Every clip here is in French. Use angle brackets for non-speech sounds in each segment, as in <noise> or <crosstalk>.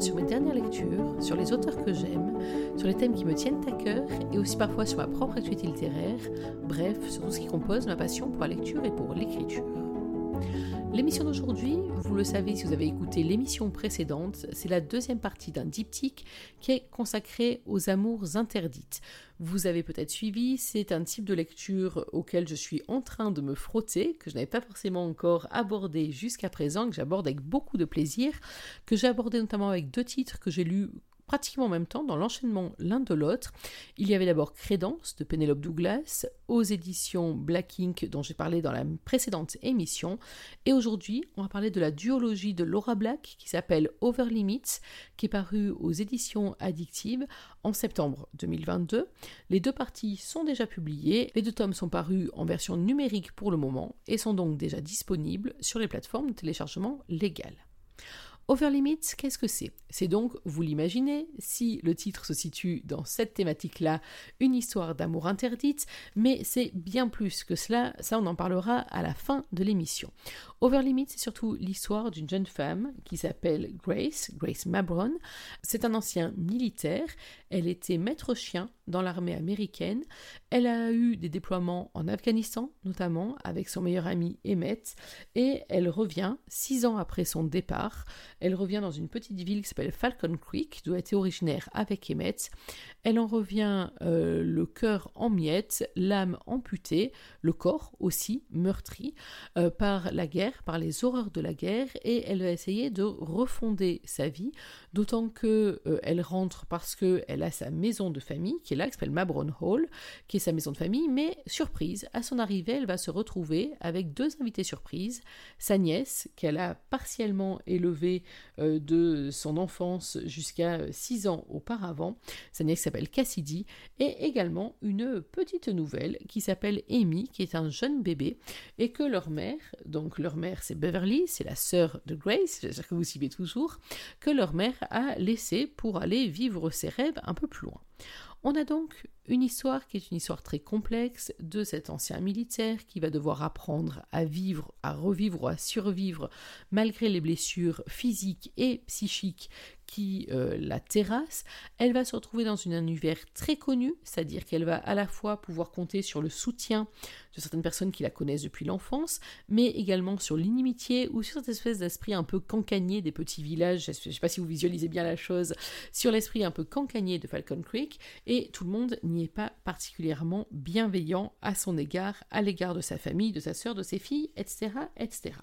sur mes dernières lectures, sur les auteurs que j'aime, sur les thèmes qui me tiennent à cœur et aussi parfois sur ma propre activité littéraire, bref, sur tout ce qui compose ma passion pour la lecture et pour l'écriture. L'émission d'aujourd'hui, vous le savez si vous avez écouté l'émission précédente, c'est la deuxième partie d'un diptyque qui est consacré aux amours interdites. Vous avez peut-être suivi, c'est un type de lecture auquel je suis en train de me frotter, que je n'avais pas forcément encore abordé jusqu'à présent, que j'aborde avec beaucoup de plaisir, que j'ai abordé notamment avec deux titres que j'ai lus pratiquement en même temps, dans l'enchaînement l'un de l'autre. Il y avait d'abord Crédence de Penelope Douglas, aux éditions Black Ink dont j'ai parlé dans la précédente émission. Et aujourd'hui, on va parler de la duologie de Laura Black qui s'appelle Over Limits, qui est parue aux éditions Addictive en septembre 2022. Les deux parties sont déjà publiées, les deux tomes sont parus en version numérique pour le moment et sont donc déjà disponibles sur les plateformes de téléchargement légales. Over Limits, qu'est-ce que c'est? C'est donc, vous l'imaginez, si le titre se situe dans cette thématique-là, une histoire d'amour interdite, mais c'est bien plus que cela, ça on en parlera à la fin de l'émission. Over Limits, c'est surtout l'histoire d'une jeune femme qui s'appelle Grace, Grace Mabron. C'est un ancien militaire, elle était maître chien dans l'armée américaine, elle a eu des déploiements en Afghanistan notamment avec son meilleur ami Emmett, et elle revient six ans après son départ, elle revient dans une petite ville qui s'appelle Falcon Creek, d'où elle était originaire avec Emmett. Elle en revient euh, le cœur en miettes, l'âme amputée, le corps aussi meurtri euh, par la guerre, par les horreurs de la guerre, et elle va essayer de refonder sa vie, d'autant que euh, elle rentre parce qu'elle a sa maison de famille qui est là, qui s'appelle Mabron Hall, qui est sa maison de famille, mais surprise, à son arrivée, elle va se retrouver avec deux invités surprises, sa nièce qu'elle a partiellement élevée de son enfance jusqu'à 6 ans auparavant, sa nièce s'appelle Cassidy, et également une petite nouvelle qui s'appelle Amy, qui est un jeune bébé, et que leur mère, donc leur mère c'est Beverly, c'est la sœur de Grace, j'espère que vous suivez toujours, que leur mère a laissé pour aller vivre ses rêves peu plus loin. On a donc une histoire qui est une histoire très complexe de cet ancien militaire qui va devoir apprendre à vivre, à revivre à survivre malgré les blessures physiques et psychiques qui euh, la terrasse, elle va se retrouver dans un univers très connu, c'est-à-dire qu'elle va à la fois pouvoir compter sur le soutien de certaines personnes qui la connaissent depuis l'enfance, mais également sur l'inimitié ou sur cette espèce d'esprit un peu cancanier des petits villages, je ne sais pas si vous visualisez bien la chose, sur l'esprit un peu cancanier de Falcon Creek, et tout le monde n'y est pas particulièrement bienveillant à son égard, à l'égard de sa famille, de sa sœur, de ses filles, etc. etc.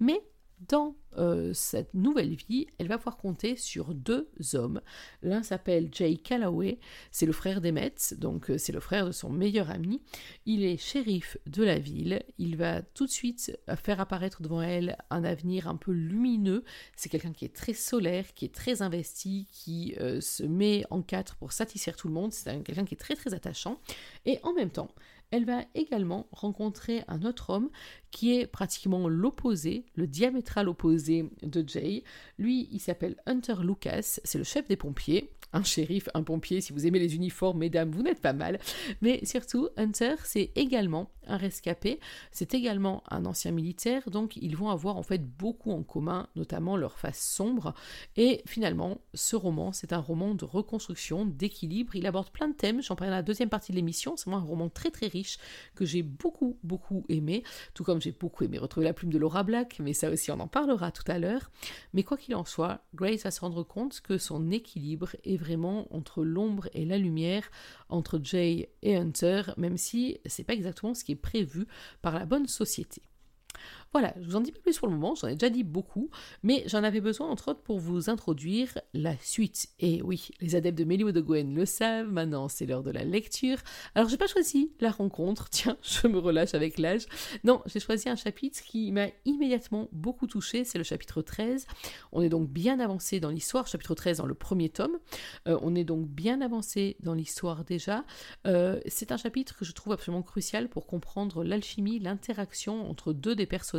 Mais dans euh, cette nouvelle vie, elle va pouvoir compter sur deux hommes. L'un s'appelle Jay Calloway, c'est le frère d'Emmett, donc euh, c'est le frère de son meilleur ami. Il est shérif de la ville. Il va tout de suite euh, faire apparaître devant elle un avenir un peu lumineux. C'est quelqu'un qui est très solaire, qui est très investi, qui se met en quatre pour satisfaire tout le monde. C'est quelqu'un qui est très très attachant. Et en même temps, elle va également rencontrer un autre homme qui est pratiquement l'opposé, le diamétral opposé de Jay. Lui, il s'appelle Hunter Lucas, c'est le chef des pompiers, un shérif, un pompier, si vous aimez les uniformes, mesdames, vous n'êtes pas mal. Mais surtout, Hunter, c'est également un rescapé, c'est également un ancien militaire, donc ils vont avoir en fait beaucoup en commun, notamment leur face sombre. Et finalement, ce roman, c'est un roman de reconstruction, d'équilibre, il aborde plein de thèmes, j'en parlerai dans la deuxième partie de l'émission, c'est vraiment un roman très très riche que j'ai beaucoup beaucoup aimé, tout comme j'ai beaucoup aimé retrouver la plume de Laura Black, mais ça aussi on en parlera tout à l'heure. Mais quoi qu'il en soit, Grace va se rendre compte que son équilibre est vraiment entre l'ombre et la lumière, entre Jay et Hunter, même si c'est pas exactement ce qui est prévu par la bonne société. Voilà, je vous en dis pas plus pour le moment, j'en ai déjà dit beaucoup, mais j'en avais besoin entre autres pour vous introduire la suite. Et oui, les adeptes de Mélie de Gwen le savent, maintenant c'est l'heure de la lecture. Alors j'ai pas choisi la rencontre, <laughs> tiens, je me relâche avec l'âge. Non, j'ai choisi un chapitre qui m'a immédiatement beaucoup touché, c'est le chapitre 13. On est donc bien avancé dans l'histoire, chapitre 13 dans le premier tome. Euh, on est donc bien avancé dans l'histoire déjà. Euh, c'est un chapitre que je trouve absolument crucial pour comprendre l'alchimie, l'interaction entre deux des personnages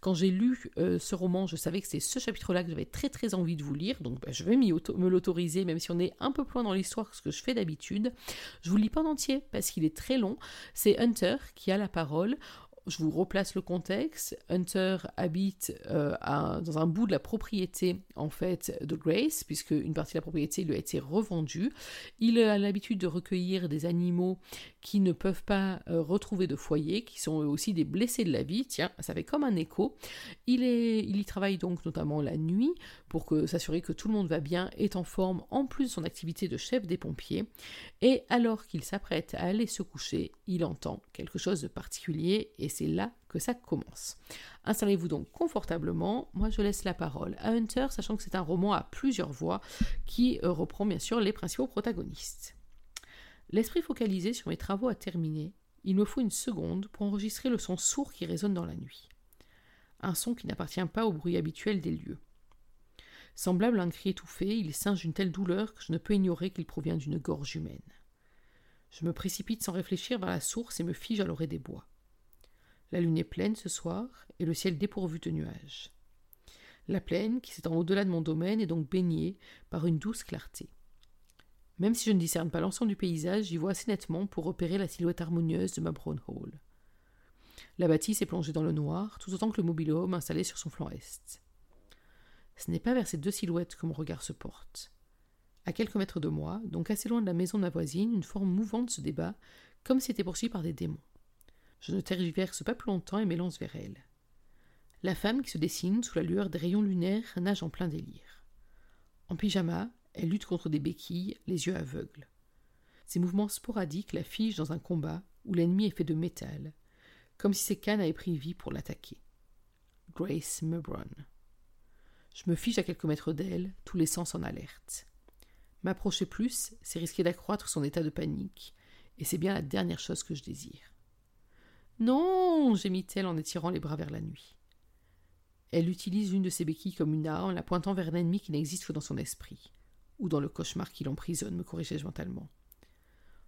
quand j'ai lu euh, ce roman, je savais que c'est ce chapitre-là que j'avais très très envie de vous lire, donc bah, je vais me l'autoriser, même si on est un peu plus loin dans l'histoire que ce que je fais d'habitude. Je vous lis pas en entier parce qu'il est très long. C'est Hunter qui a la parole je vous replace le contexte. Hunter habite euh, dans un bout de la propriété en fait de Grace, puisque une partie de la propriété lui a été revendue. Il a l'habitude de recueillir des animaux qui ne peuvent pas euh, retrouver de foyer, qui sont aussi des blessés de la vie. Tiens, ça fait comme un écho. Il, y travaille donc notamment la nuit pour s'assurer que tout le monde va bien, est en forme en plus de son activité de chef des pompiers. Et alors qu'il s'apprête à aller se coucher, il entend quelque chose de particulier et c'est là que ça commence. Installez-vous donc confortablement. Moi, je laisse la parole à Hunter, sachant que c'est un roman à plusieurs voix qui euh, reprend bien sûr les principaux protagonistes. L'esprit focalisé sur mes travaux a terminé. Il me faut une seconde pour enregistrer le son sourd qui résonne dans la nuit. Un son qui n'appartient pas au bruit habituel des lieux. Semblable à un cri étouffé, il singe une telle douleur que je ne peux ignorer qu'il provient d'une gorge humaine. Je me précipite sans réfléchir vers la source et me fige à l'orée des bois. La lune est pleine ce soir et le ciel dépourvu de nuages. La plaine, qui s'étend au-delà de mon domaine, est donc baignée par une douce clarté. Même si je ne discerne pas l'ensemble du paysage, j'y vois assez nettement pour repérer la silhouette harmonieuse de ma brown hall. La bâtisse est plongée dans le noir, tout autant que le mobilhome installé sur son flanc est. Ce n'est pas vers ces deux silhouettes que mon regard se porte. À quelques mètres de moi, donc assez loin de la maison de ma voisine, une forme mouvante se débat, comme si était poursuivie par des démons. Je ne tergiverse pas plus longtemps et m'élance vers elle. La femme qui se dessine sous la lueur des rayons lunaires nage en plein délire. En pyjama, elle lutte contre des béquilles, les yeux aveugles. Ses mouvements sporadiques la figent dans un combat où l'ennemi est fait de métal, comme si ses cannes avaient pris vie pour l'attaquer. Grace Mebron. Je me fiche à quelques mètres d'elle, tous les sens en alerte. M'approcher plus, c'est risquer d'accroître son état de panique, et c'est bien la dernière chose que je désire. Non gémit-elle en étirant les bras vers la nuit. Elle utilise une de ses béquilles comme une arme, la pointant vers un ennemi qui n'existe que dans son esprit ou dans le cauchemar qui l'emprisonne, me corrigeai-je mentalement.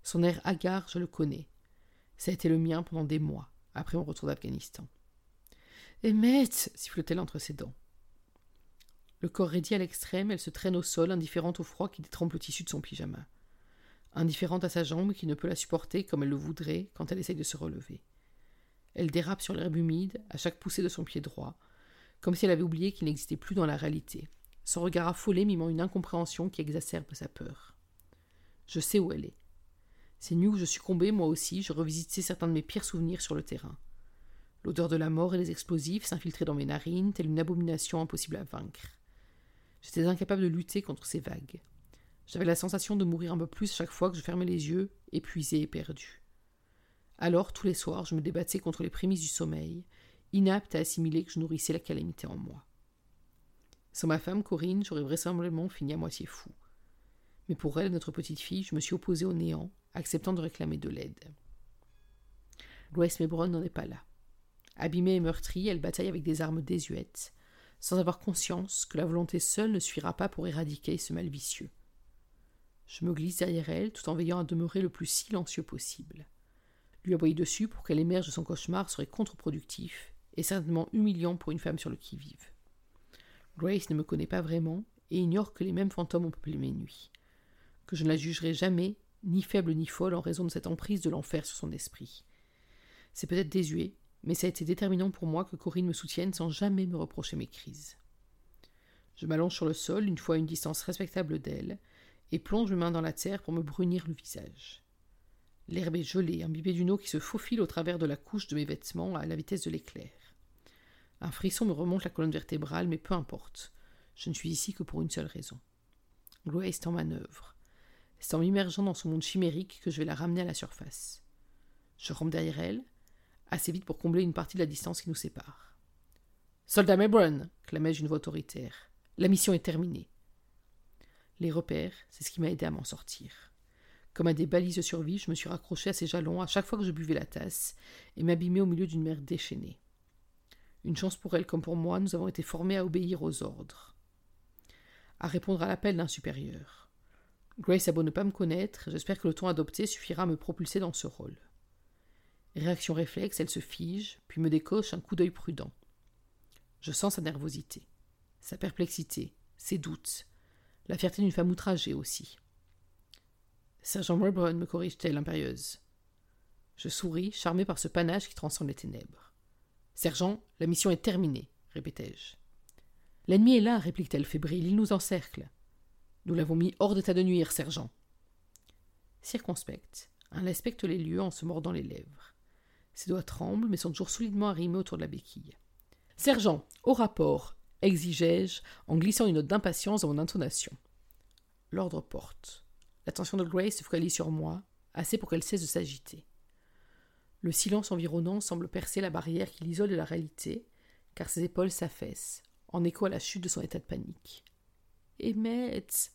Son air hagard, je le connais. Ça a été le mien pendant des mois, après mon retour d'Afghanistan. Emmett siffle-t-elle entre ses dents. Le corps raidi à l'extrême, elle se traîne au sol, indifférente au froid qui détrempe le tissu de son pyjama. Indifférente à sa jambe qui ne peut la supporter comme elle le voudrait quand elle essaye de se relever. Elle dérape sur l'herbe humide à chaque poussée de son pied droit, comme si elle avait oublié qu'il n'existait plus dans la réalité, son regard affolé mimant une incompréhension qui exacerbe sa peur. Je sais où elle est. Ces nuits où je succombais, moi aussi, je revisitais certains de mes pires souvenirs sur le terrain. L'odeur de la mort et des explosifs s'infiltraient dans mes narines, telle une abomination impossible à vaincre. J'étais incapable de lutter contre ces vagues. J'avais la sensation de mourir un peu plus chaque fois que je fermais les yeux, épuisé et perdu. Alors, tous les soirs, je me débattais contre les prémices du sommeil, inapte à assimiler que je nourrissais la calamité en moi. Sans ma femme, Corinne, j'aurais vraisemblablement fini à moitié fou. Mais pour elle, notre petite fille, je me suis opposé au néant, acceptant de réclamer de l'aide. Grace Mebron n'en est pas là. Abîmée et meurtrie, elle bataille avec des armes désuètes, sans avoir conscience que la volonté seule ne suffira pas pour éradiquer ce mal vicieux. Je me glisse derrière elle, tout en veillant à demeurer le plus silencieux possible. Lui aboyer dessus pour qu'elle émerge de son cauchemar serait contre-productif et certainement humiliant pour une femme sur le qui-vive. Grace ne me connaît pas vraiment et ignore que les mêmes fantômes ont peuplé mes nuits, que je ne la jugerai jamais ni faible ni folle en raison de cette emprise de l'enfer sur son esprit. C'est peut-être désuet, mais ça a été déterminant pour moi que Corinne me soutienne sans jamais me reprocher mes crises. Je m'allonge sur le sol, une fois à une distance respectable d'elle, et plonge mes mains dans la terre pour me brunir le visage. L'herbe est gelée, imbibée d'une eau qui se faufile au travers de la couche de mes vêtements à la vitesse de l'éclair. Un frisson me remonte la colonne vertébrale, mais peu importe. Je ne suis ici que pour une seule raison. Grace est en manœuvre. C'est en m'immergeant dans son monde chimérique que je vais la ramener à la surface. Je rampe derrière elle, assez vite pour combler une partie de la distance qui nous sépare. Soldat Mebron clamai-je une voix autoritaire. La mission est terminée. Les repères, c'est ce qui m'a aidé à m'en sortir. Comme à des balises de survie, je me suis raccroché à ses jalons à chaque fois que je buvais la tasse et m'abîmais au milieu d'une mer déchaînée. Une chance pour elle comme pour moi, nous avons été formés à obéir aux ordres, à répondre à l'appel d'un supérieur. Grace a beau ne pas me connaître, j'espère que le ton adopté suffira à me propulser dans ce rôle. Réaction réflexe, elle se fige, puis me décoche un coup d'œil prudent. Je sens sa nervosité, sa perplexité, ses doutes, la fierté d'une femme outragée aussi. Sergent Melbourne me corrige-t-elle impérieuse? Je souris, charmé par ce panache qui transcende les ténèbres. Sergent, la mission est terminée, répétai-je. L'ennemi est là, réplique-t-elle fébrile, il nous encercle. Nous l'avons mis hors d'état de nuire, sergent. Circonspecte, elle inspecte les lieux en se mordant les lèvres. Ses doigts tremblent, mais sont toujours solidement arrimés autour de la béquille. Sergent, au rapport, exigeai-je, en glissant une note d'impatience dans mon intonation. L'ordre porte. L'attention de Grace se focalise sur moi, assez pour qu'elle cesse de s'agiter. Le silence environnant semble percer la barrière qui l'isole de la réalité, car ses épaules s'affaissent, en écho à la chute de son état de panique. Emmett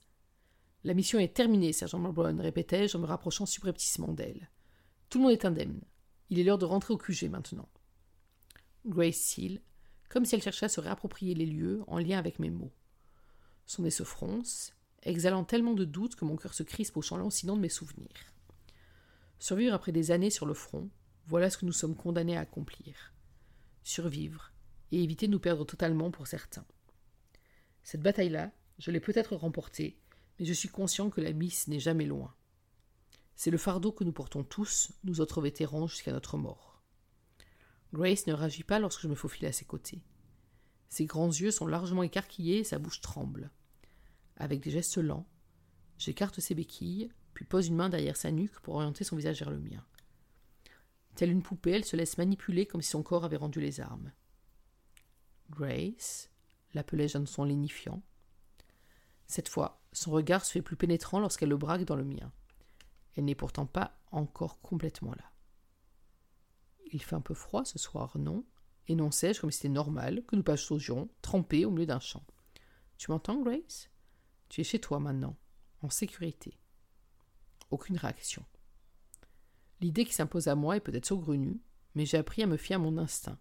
La mission est terminée, sergent Malbrown, répétai-je en me rapprochant subrepticement d'elle. Tout le monde est indemne. Il est l'heure de rentrer au QG maintenant. Grace Seal, comme si elle cherchait à se réapproprier les lieux en lien avec mes mots. Son nez se fronce, exhalant tellement de doutes que mon cœur se crispe au champ lancinant de mes souvenirs. Survivre après des années sur le front, voilà ce que nous sommes condamnés à accomplir. Survivre, et éviter de nous perdre totalement pour certains. Cette bataille-là, je l'ai peut-être remportée, mais je suis conscient que la mise n'est jamais loin. C'est le fardeau que nous portons tous, nous autres vétérans, jusqu'à notre mort. Grace ne réagit pas lorsque je me faufile à ses côtés. Ses grands yeux sont largement écarquillés et sa bouche tremble. Avec des gestes lents, j'écarte ses béquilles, puis pose une main derrière sa nuque pour orienter son visage vers le mien. Telle une poupée, elle se laisse manipuler comme si son corps avait rendu les armes. Grace, l'appelai-je d'un son lénifiant. Cette fois, son regard se fait plus pénétrant lorsqu'elle le braque dans le mien. Elle n'est pourtant pas encore complètement là. Il fait un peu froid ce soir, non? Énonçai-je comme si c'était normal que nous passions trempés au milieu d'un champ. Tu m'entends, Grace? Tu es chez toi maintenant, en sécurité. Aucune réaction. L'idée qui s'impose à moi est peut-être saugrenue, mais j'ai appris à me fier à mon instinct.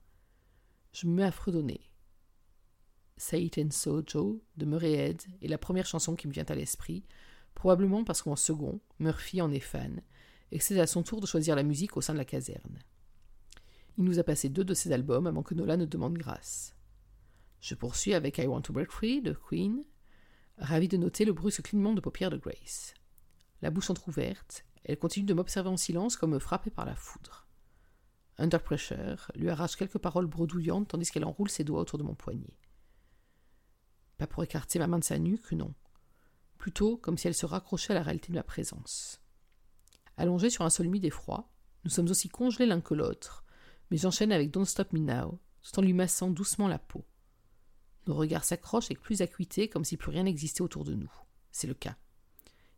Je me mets à fredonner. Satan Sojo de Murray est la première chanson qui me vient à l'esprit, probablement parce qu'en second, Murphy en est fan, et que c'est à son tour de choisir la musique au sein de la caserne. Il nous a passé deux de ses albums avant que Nola ne demande grâce. Je poursuis avec I Want to Break Free de Queen, ravi de noter le brusque clignement de paupières de Grace. La bouche entr'ouverte, elle continue de m'observer en silence comme frappée par la foudre. Under Pressure lui arrache quelques paroles bredouillantes tandis qu'elle enroule ses doigts autour de mon poignet. Pas pour écarter ma main de sa nuque, non. Plutôt comme si elle se raccrochait à la réalité de ma présence. Allongés sur un sol humide et froid, nous sommes aussi congelés l'un que l'autre, mais j'enchaîne avec Don't Stop Me Now, tout en lui massant doucement la peau. Nos regards s'accrochent avec plus acuité, comme si plus rien n'existait autour de nous. C'est le cas.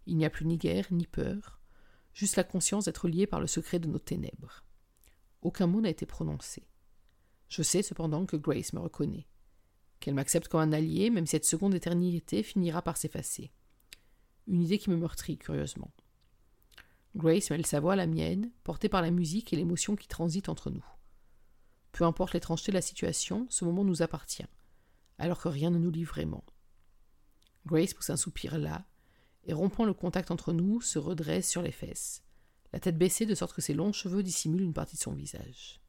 Il n'y a plus ni guerre, ni peur, juste la conscience d'être liés par le secret de nos ténèbres. Aucun mot n'a été prononcé. Je sais cependant que Grace me reconnaît, qu'elle m'accepte comme un allié, même si cette seconde éternité finira par s'effacer. Une idée qui me meurtrit, curieusement. Grace mêle sa voix à la mienne, portée par la musique et l'émotion qui transite entre nous. Peu importe l'étrangeté de la situation, ce moment nous appartient, alors que rien ne nous lie vraiment. Grace pousse un soupir là, et rompant le contact entre nous, se redresse sur les fesses, la tête baissée de sorte que ses longs cheveux dissimulent une partie de son visage.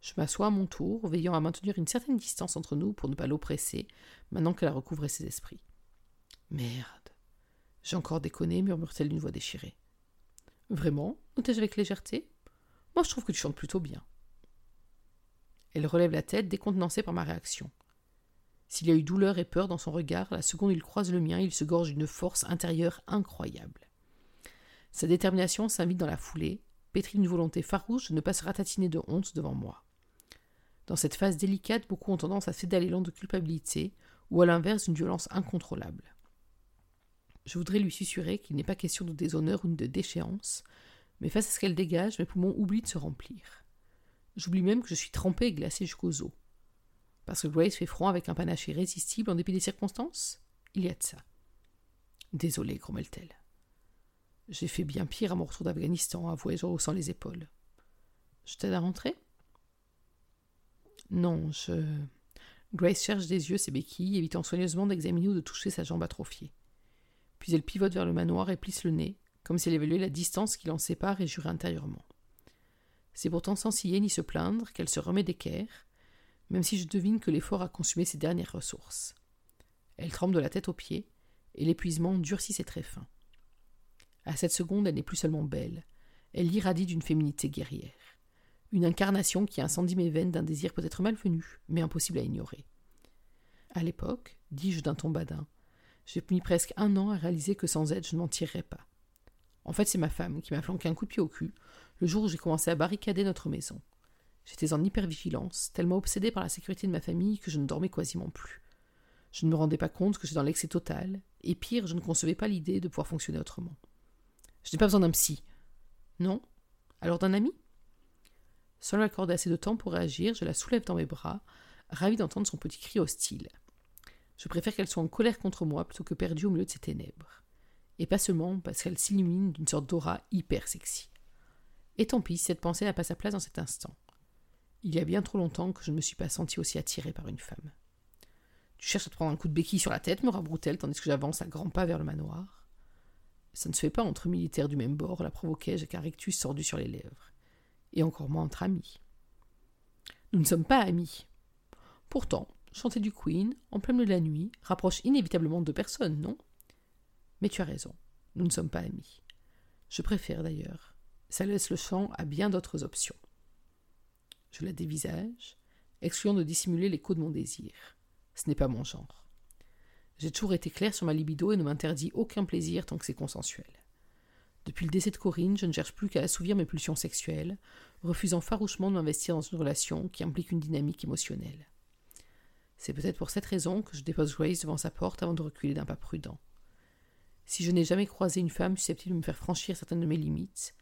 Je m'assois à mon tour, veillant à maintenir une certaine distance entre nous pour ne pas l'oppresser, maintenant qu'elle a recouvré ses esprits. Merde. J'ai encore déconné, murmure-t-elle d'une voix déchirée. Vraiment? Notai-je avec légèreté? Moi, je trouve que tu chantes plutôt bien. Elle relève la tête, décontenancée par ma réaction. S'il y a eu douleur et peur dans son regard, la seconde il croise le mien, il se gorge d'une force intérieure incroyable. Sa détermination s'invite dans la foulée, pétrie d'une volonté farouche de ne pas se ratatiner de honte devant moi. Dans cette phase délicate, beaucoup ont tendance à céder à l'élan de culpabilité, ou à l'inverse d'une violence incontrôlable. Je voudrais lui susurrer qu'il n'est pas question de déshonneur ou de déchéance, mais face à ce qu'elle dégage, mes poumons oublient de se remplir. J'oublie même que je suis trempé et glacé jusqu'aux os. Parce que Grace fait front avec un panache irrésistible en dépit des circonstances Il y a de ça. Désolé, grommelle-t-elle. J'ai fait bien pire à mon retour d'Afghanistan, avouai-je en haussant les épaules. Je t'aide à rentrer? Non, je. Grace cherche des yeux ses béquilles, évitant soigneusement d'examiner ou de toucher sa jambe atrophiée. Puis elle pivote vers le manoir et plisse le nez, comme si elle évaluait la distance qui l'en sépare et jurait intérieurement. C'est pourtant sans scier ni se plaindre qu'elle se remet d'équerre, même si je devine que l'effort a consumé ses dernières ressources. Elle tremble de la tête aux pieds, et l'épuisement durcit ses traits fins. À cette seconde, elle n'est plus seulement belle, elle irradie d'une féminité guerrière. une incarnation qui incendie mes veines d'un désir peut-être malvenu, mais impossible à ignorer. À l'époque, dis-je d'un ton badin, j'ai mis presque un an à réaliser que sans aide je ne m'en tirerais pas. En fait, c'est ma femme qui m'a flanqué un coup de pied au cul le jour où j'ai commencé à barricader notre maison. J'étais en hypervigilance, tellement obsédée par la sécurité de ma famille que je ne dormais quasiment plus. Je ne me rendais pas compte que j'étais dans l'excès total, et pire, je ne concevais pas l'idée de pouvoir fonctionner autrement. Je n'ai pas besoin d'un psy. Non? Alors d'un ami? Sans lui accorder assez de temps pour réagir, je la soulève dans mes bras, ravie d'entendre son petit cri hostile. Je préfère qu'elle soit en colère contre moi plutôt que perdue au milieu de ces ténèbres. Et pas seulement parce qu'elle s'illumine d'une sorte d'aura hyper sexy. Et tant pis, cette pensée n'a pas sa place dans cet instant. Il y a bien trop longtemps que je ne me suis pas senti aussi attiré par une femme. Tu cherches à te prendre un coup de béquille sur la tête, me rabroute-t-elle, tandis que j'avance à grands pas vers le manoir. Ça ne se fait pas entre militaires du même bord, la provoquai-je avec un rectus sordu sur les lèvres. Et encore moins entre amis. Nous ne sommes pas amis. Pourtant, chanter du Queen, en plein de la nuit, rapproche inévitablement deux personnes, non? Mais tu as raison, nous ne sommes pas amis. Je préfère d'ailleurs. Ça laisse le champ à bien d'autres options. Je la dévisage, excluant de dissimuler l'écho de mon désir. Ce n'est pas mon genre. J'ai toujours été clair sur ma libido et ne m'interdis aucun plaisir tant que c'est consensuel. Depuis le décès de Corinne, je ne cherche plus qu'à assouvir mes pulsions sexuelles, refusant farouchement de m'investir dans une relation qui implique une dynamique émotionnelle. C'est peut-être pour cette raison que je dépose Grace devant sa porte avant de reculer d'un pas prudent. Si je n'ai jamais croisé une femme susceptible de me faire franchir certaines de mes limites,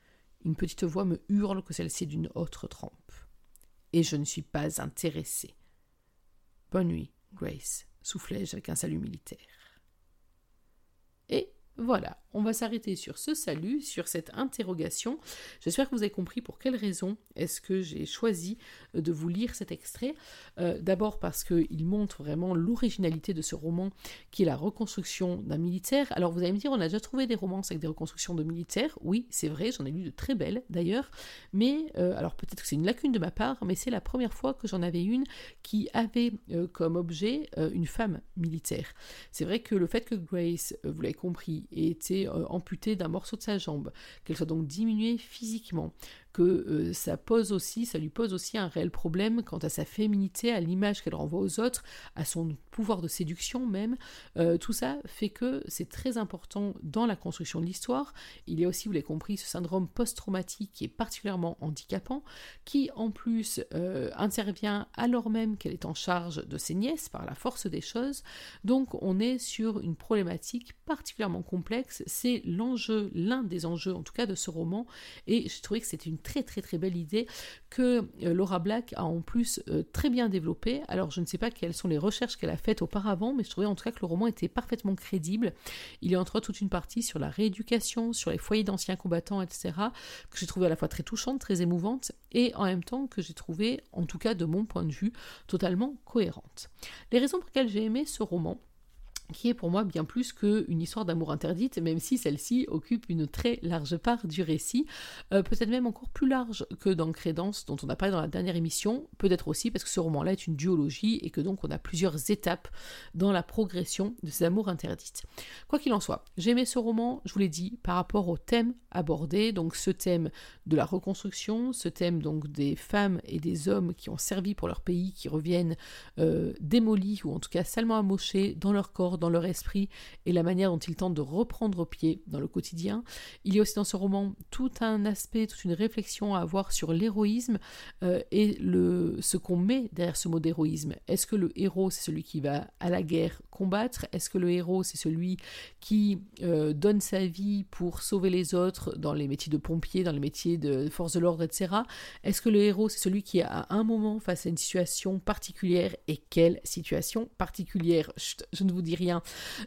une petite voix me hurle que celle-ci est d'une autre trempe. Et je ne suis pas intéressé. Bonne nuit, Grace, soufflai-je avec un salut militaire. Et voilà, on va s'arrêter sur ce salut, sur cette interrogation. J'espère que vous avez compris pour quelles raisons est-ce que j'ai choisi euh, de vous lire cet extrait. Euh, d'abord parce qu'il montre vraiment l'originalité de ce roman qui est la reconstruction d'un militaire. Alors vous allez me dire, on a déjà trouvé des romances avec des reconstructions de militaires. Oui, c'est vrai, j'en ai lu de très belles d'ailleurs. Mais, euh, alors peut-être que c'est une lacune de ma part, mais c'est la première fois que j'en avais une qui avait comme objet une femme militaire. C'est vrai que le fait que Grace, vous l'avez compris, était euh, amputée d'un morceau de sa jambe, qu'elle soit donc diminuée physiquement, que euh, ça pose aussi, ça lui pose aussi un réel problème quant à sa féminité, à l'image qu'elle renvoie aux autres, à son pouvoir de séduction même. Euh, tout ça fait que c'est très important dans la construction de l'histoire. Il y a aussi, vous l'avez compris, ce syndrome post-traumatique qui est particulièrement handicapant, qui en plus euh, intervient alors même qu'elle est en charge de ses nièces par la force des choses. Donc on est sur une problématique particulièrement complexe. C'est l'enjeu, l'un des enjeux en tout cas de ce roman, et je trouvais que c'était une très très très belle idée que euh, Laura Black a en plus euh, très bien développée. Alors je ne sais pas quelles sont les recherches qu'elle a faites auparavant, mais je trouvais en tout cas que le roman était parfaitement crédible. Il y a entre autres toute une partie sur la rééducation, sur les foyers d'anciens combattants, etc., que j'ai trouvé à la fois très touchante, très émouvante, et en même temps que j'ai trouvé, en tout cas de mon point de vue, totalement cohérente. Les raisons pour lesquelles j'ai aimé ce roman, qui est pour moi bien plus qu'une histoire d'amour interdite, même si celle-ci occupe une très large part du récit, euh, peut-être même encore plus large que dans Crédence, dont on a parlé dans la dernière émission, peut-être aussi parce que ce roman-là est une duologie et que donc on a plusieurs étapes dans la progression de ces amours interdites. Quoi qu'il en soit, j'ai aimé ce roman, je vous l'ai dit, par rapport au thème abordé, donc ce thème de la reconstruction, ce thème donc des femmes et des hommes qui ont servi pour leur pays, qui reviennent euh, démolis ou en tout cas salement amochés dans leur corps, dans leur esprit et la manière dont ils tentent de reprendre pied dans le quotidien. Il y a aussi dans ce roman tout un aspect, toute une réflexion à avoir sur l'héroïsme euh, et le, ce qu'on met derrière ce mot d'héroïsme. Est-ce que le héros, c'est celui qui va à la guerre combattre? Est-ce que le héros, c'est celui qui euh, donne sa vie pour sauver les autres dans les métiers de pompier, dans les métiers de force de l'ordre, etc. Est-ce que le héros, c'est celui qui, à un moment, face à une situation particulière, et quelle situation particulière? Je ne vous dis rien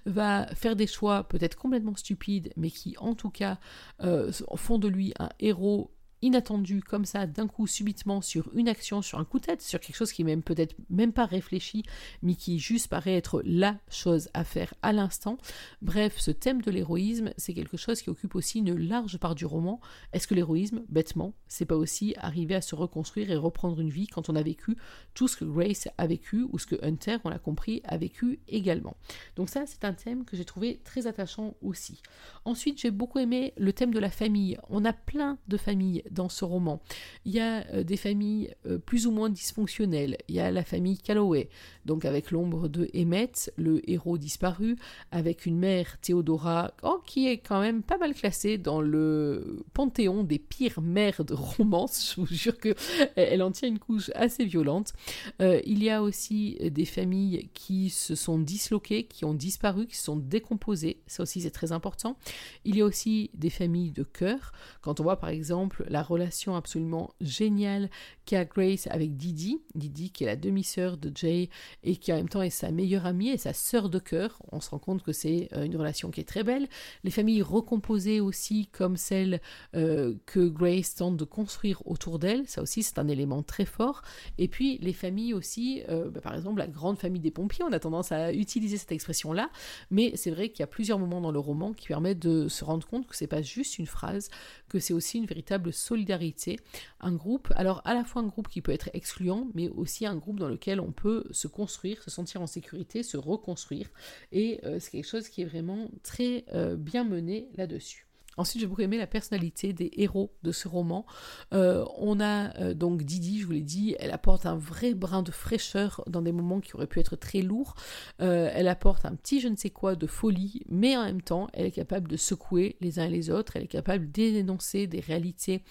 va faire des choix peut-être complètement stupides, mais qui en tout cas euh, font de lui un héros inattendu comme ça d'un coup subitement sur une action, sur un coup de tête, sur quelque chose qui même peut-être même pas réfléchi, mais qui juste paraît être la chose à faire à l'instant. Bref, ce thème de l'héroïsme, c'est quelque chose qui occupe aussi une large part du roman. Est-ce que l'héroïsme, bêtement, c'est pas aussi arriver à se reconstruire et reprendre une vie quand on a vécu tout ce que Grace a vécu ou ce que Hunter, on l'a compris, a vécu également? Donc ça, c'est un thème que j'ai trouvé très attachant aussi. Ensuite, j'ai beaucoup aimé le thème de la famille. On a plein de familles dans ce roman. Il y a euh, des familles euh, plus ou moins dysfonctionnelles. Il y a la famille Calloway, donc avec l'ombre de Emmett, le héros disparu, avec une mère Théodora, oh, qui est quand même pas mal classée dans le panthéon des pires mères de <laughs> romance. Je vous jure que elle en tient une couche assez violente. Euh, il y a aussi des familles qui se sont disloquées, qui ont disparu, qui sont décomposées. Ça aussi, c'est très important. Il y a aussi des familles de cœur. Quand on voit par exemple la relation absolument géniale qu'a Grace avec Didi, Didi qui est la demi-sœur de Jay et qui en même temps est sa meilleure amie et sa sœur de cœur, on se rend compte que c'est euh, une relation qui est très belle. Les familles recomposées aussi comme celle euh, que Grace tente de construire autour d'elle, ça aussi c'est un élément très fort. Et puis les familles aussi, euh, bah, par exemple la grande famille des pompiers, on a tendance à utiliser cette expression-là, mais c'est vrai qu'il y a plusieurs moments dans le roman qui permettent de se rendre compte que c'est pas juste une phrase, que c'est aussi une véritable solidarité, un groupe, alors à la fois un groupe qui peut être excluant, mais aussi un groupe dans lequel on peut se construire, se sentir en sécurité, se reconstruire, et euh, c'est quelque chose qui est vraiment très euh, bien mené là-dessus. Ensuite, j'ai beaucoup aimé la personnalité des héros de ce roman. Euh, on a euh, donc Didi, je vous l'ai dit, elle apporte un vrai brin de fraîcheur dans des moments qui auraient pu être très lourds. Euh, elle apporte un petit je ne sais quoi de folie, mais en même temps, elle est capable de secouer les uns et les autres. Elle est capable d'énoncer des réalités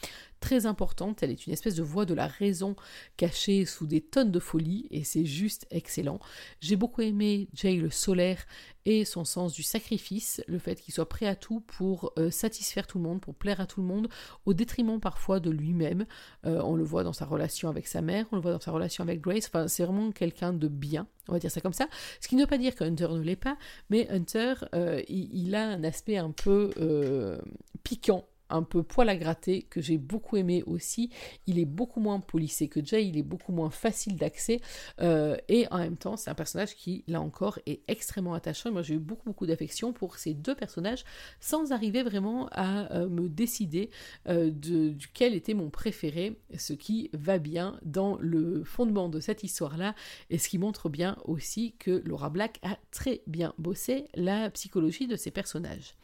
très importante. Elle est une espèce de voix de la raison cachée sous des tonnes de folie et c'est juste excellent. J'ai beaucoup aimé Jay le solaire et son sens du sacrifice, le fait qu'il soit prêt à tout pour euh, satisfaire tout le monde, pour plaire à tout le monde, au détriment parfois de lui-même. Euh, on le voit dans sa relation avec sa mère, on le voit dans sa relation avec Grace. Enfin, c'est vraiment quelqu'un de bien, on va dire ça comme ça. Ce qui ne veut pas dire que Hunter ne l'est pas, mais Hunter, euh, il, a un aspect un peu piquant un peu poil à gratter que j'ai beaucoup aimé aussi. Il est beaucoup moins polissé que Jay, il est beaucoup moins facile d'accès euh, et en même temps c'est un personnage qui là encore est extrêmement attachant. Moi j'ai eu beaucoup beaucoup d'affection pour ces deux personnages sans arriver vraiment à euh, me décider euh, de, duquel était mon préféré, ce qui va bien dans le fondement de cette histoire-là et ce qui montre bien aussi que Laura Black a très bien bossé la psychologie de ses personnages.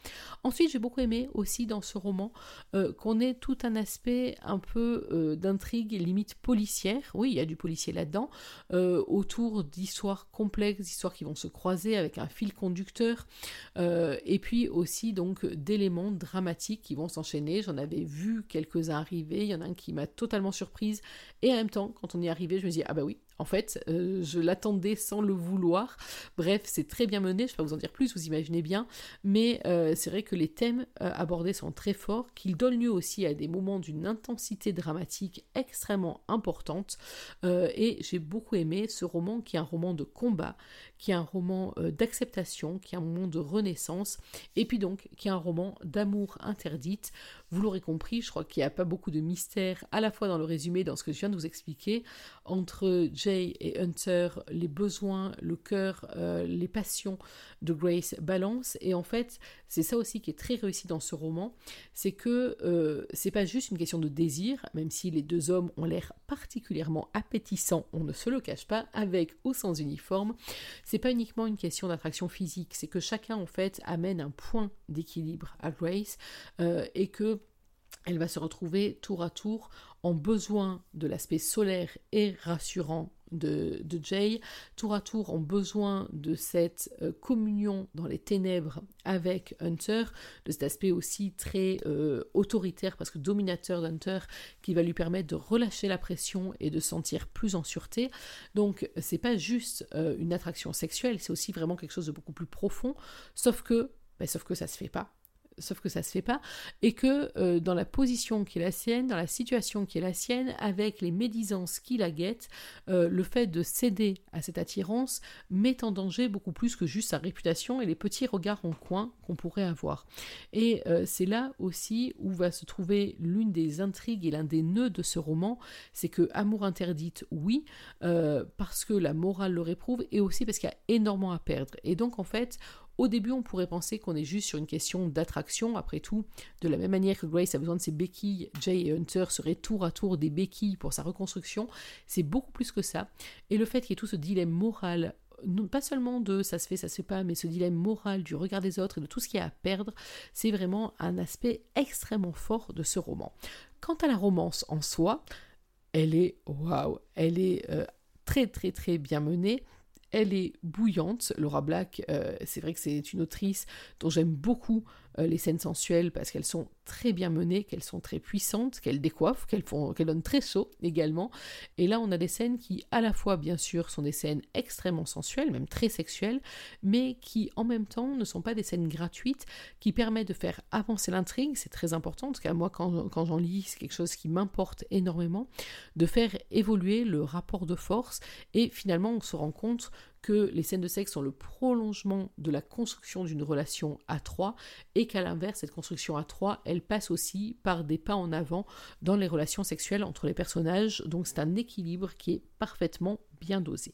Ensuite j'ai beaucoup aimé aussi dans ce roman euh, qu'on ait tout un aspect un peu euh, d'intrigue limite policière. Oui, il y a du policier là-dedans, euh, autour d'histoires complexes, d'histoires qui vont se croiser avec un fil conducteur, et puis aussi donc d'éléments dramatiques qui vont s'enchaîner. J'en avais vu quelques-uns arriver, il y en a un qui m'a totalement surprise, et en même temps, quand on y est arrivé, je me dis ah bah oui, en fait, euh, je l'attendais sans le vouloir. Bref, c'est très bien mené, je ne vais pas vous en dire plus, vous imaginez bien. Mais euh, c'est vrai que les thèmes euh, abordés sont très forts, qu'ils donnent lieu aussi à des moments d'une intensité dramatique extrêmement importante. et j'ai beaucoup aimé ce roman qui est un roman de combat, qui est un roman d'acceptation, qui est un roman de renaissance, et puis donc qui est un roman d'amour interdite. Vous l'aurez compris, je crois qu'il n'y a pas beaucoup de mystère à la fois dans le résumé, dans ce que je viens de vous expliquer, entre Jay et Hunter, les besoins, le cœur, euh, les passions de Grace balancent. Et en fait, c'est ça aussi qui est très réussi dans ce roman, c'est que euh, c'est pas juste une question de désir, même si les deux hommes ont l'air particulièrement appétissants, on ne se le cache pas, avec ou sans uniforme. C'est pas uniquement une question d'attraction physique, c'est que chacun en fait amène un point d'équilibre à Grace euh, et que elle va se retrouver tour à tour en besoin de l'aspect solaire et rassurant de, Jay, tour à tour en besoin de cette euh, communion dans les ténèbres avec Hunter, de cet aspect aussi très euh, autoritaire, parce que dominateur d'Hunter, qui va lui permettre de relâcher la pression et de sentir plus en sûreté. Donc c'est pas juste euh, une attraction sexuelle, c'est aussi vraiment quelque chose de beaucoup plus profond, sauf que, ben, sauf que ça se fait pas sauf que ça se fait pas, et que euh, dans la position qui est la sienne, dans la situation qui est la sienne, avec les médisances qui la guettent, euh, le fait de céder à cette attirance met en danger beaucoup plus que juste sa réputation et les petits regards en coin qu'on pourrait avoir. Et euh, c'est là aussi où va se trouver l'une des intrigues et l'un des nœuds de ce roman, c'est que amour interdite, oui, parce que la morale le réprouve, et aussi parce qu'il y a énormément à perdre. Et donc en fait, au début, on pourrait penser qu'on est juste sur une question d'attraction. Après tout, de la même manière que Grace a besoin de ses béquilles, Jay et Hunter seraient tour à tour des béquilles pour sa reconstruction. C'est beaucoup plus que ça. Et le fait qu'il y ait tout ce dilemme moral pas seulement de ça se fait, ça se fait pas, mais ce dilemme moral du regard des autres et de tout ce qu'il y a à perdre, c'est vraiment un aspect extrêmement fort de ce roman. Quant à la romance en soi, elle est waouh, elle est euh, très très très bien menée. Elle est bouillante. Laura Black, euh, c'est vrai que c'est une autrice dont j'aime beaucoup euh, les scènes sensuelles parce qu'elles sont très bien menées, qu'elles sont très puissantes, qu'elles décoiffent, qu'elles font, qu'elles donnent très chaud également. Et là, on a des scènes qui, à la fois, bien sûr, sont des scènes extrêmement sensuelles, même très sexuelles, mais qui, en même temps, ne sont pas des scènes gratuites, qui permettent de faire avancer l'intrigue. C'est très important, en tout moi, quand, quand j'en lis, c'est quelque chose qui m'importe énormément, de faire évoluer le rapport de force. Et finalement, on se rend compte que les scènes de sexe sont le prolongement de la construction d'une relation à trois et qu'à l'inverse, cette construction à trois, elle passe aussi par des pas en avant dans les relations sexuelles entre les personnages. Donc c'est un équilibre qui est parfaitement bien dosé.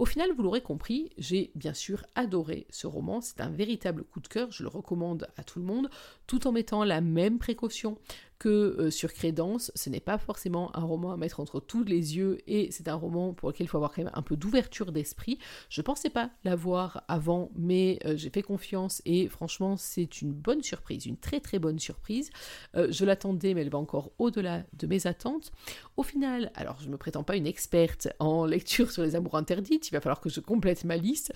Au final, vous l'aurez compris, j'ai bien sûr adoré ce roman, c'est un véritable coup de cœur, je le recommande à tout le monde, tout en mettant la même précaution que euh, sur Crédence, ce n'est pas forcément un roman à mettre entre tous les yeux et c'est un roman pour lequel il faut avoir quand même un peu d'ouverture d'esprit. Je pensais pas l'avoir avant, mais euh, j'ai fait confiance et franchement, c'est une bonne surprise, une très très bonne surprise. Euh, je l'attendais, mais elle va encore au-delà de mes attentes. Au final, alors je me prétends pas une experte en lecture sur les amours interdites, il va falloir que je complète ma liste,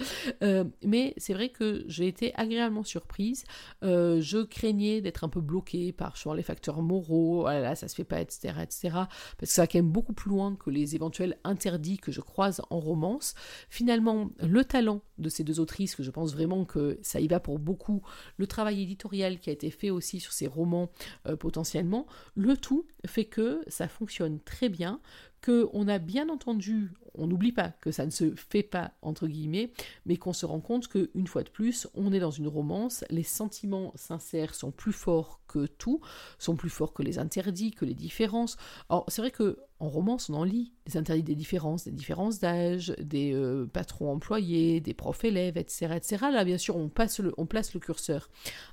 mais c'est vrai que j'ai été agréablement surprise. je craignais d'être un peu bloquée par les facteurs moraux, oh là, ça se fait pas, etc., etc. Parce que ça va quand même beaucoup plus loin que les éventuels interdits que je croise en romance. Finalement, le talent de ces deux autrices, que je pense vraiment que ça y va pour beaucoup, le travail éditorial qui a été fait aussi sur ces romans euh, potentiellement, le tout fait que ça fonctionne très bien, qu'on a bien entendu, on n'oublie pas que ça ne se fait pas entre guillemets, mais qu'on se rend compte qu'une fois de plus, on est dans une romance, les sentiments sincères sont plus forts que tout, sont plus forts que les interdits, que les différences. Alors c'est vrai que en romance, on en lit des interdits des différences, des différences d'âge, des euh, patrons employés, des profs élèves, etc., etc. Là, bien sûr, on, passe on place le curseur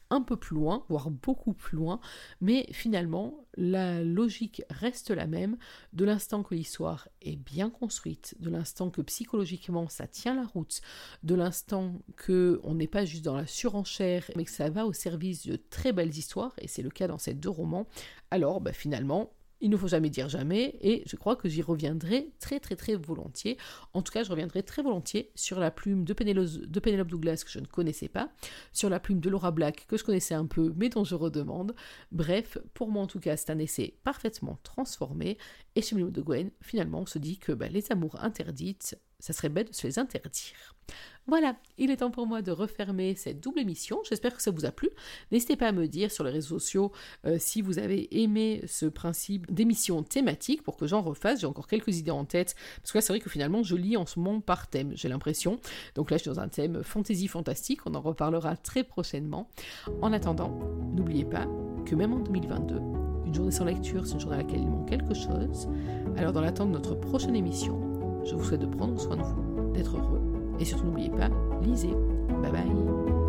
un peu plus loin, voire beaucoup plus loin, mais finalement, la logique reste la même. De l'instant que l'histoire est bien construite, de l'instant que psychologiquement ça tient la route, de l'instant que on n'est pas juste dans la surenchère, mais que ça va au service de très belles histoires, et c'est le cas dans ces deux romans, alors bah, finalement, il ne faut jamais dire jamais, et je crois que j'y reviendrai très très très volontiers. En tout cas, je reviendrai très volontiers sur la plume de Penelope Douglas que je ne connaissais pas, sur la plume de Laura Black que je connaissais un peu, mais dont je redemande. Bref, pour moi en tout cas, c'est un essai parfaitement transformé, et chez Milo de Gwen, finalement, on se dit que bah, les amours interdites, ça serait bête de se les interdire. Voilà, il est temps pour moi de refermer cette double émission. J'espère que ça vous a plu. N'hésitez pas à me dire sur les réseaux sociaux euh, si vous avez aimé ce principe d'émission thématique pour que j'en refasse. J'ai encore quelques idées en tête. Parce que là, c'est vrai que finalement, je lis en ce moment par thème, j'ai l'impression. Donc là, je suis dans un thème fantasy fantastique. On en reparlera très prochainement. En attendant, n'oubliez pas que même en 2022, une journée sans lecture, c'est une journée à laquelle il manque quelque chose. Alors, dans l'attente de notre prochaine émission, je vous souhaite de prendre soin de vous, d'être heureux et surtout n'oubliez pas, lisez. Bye bye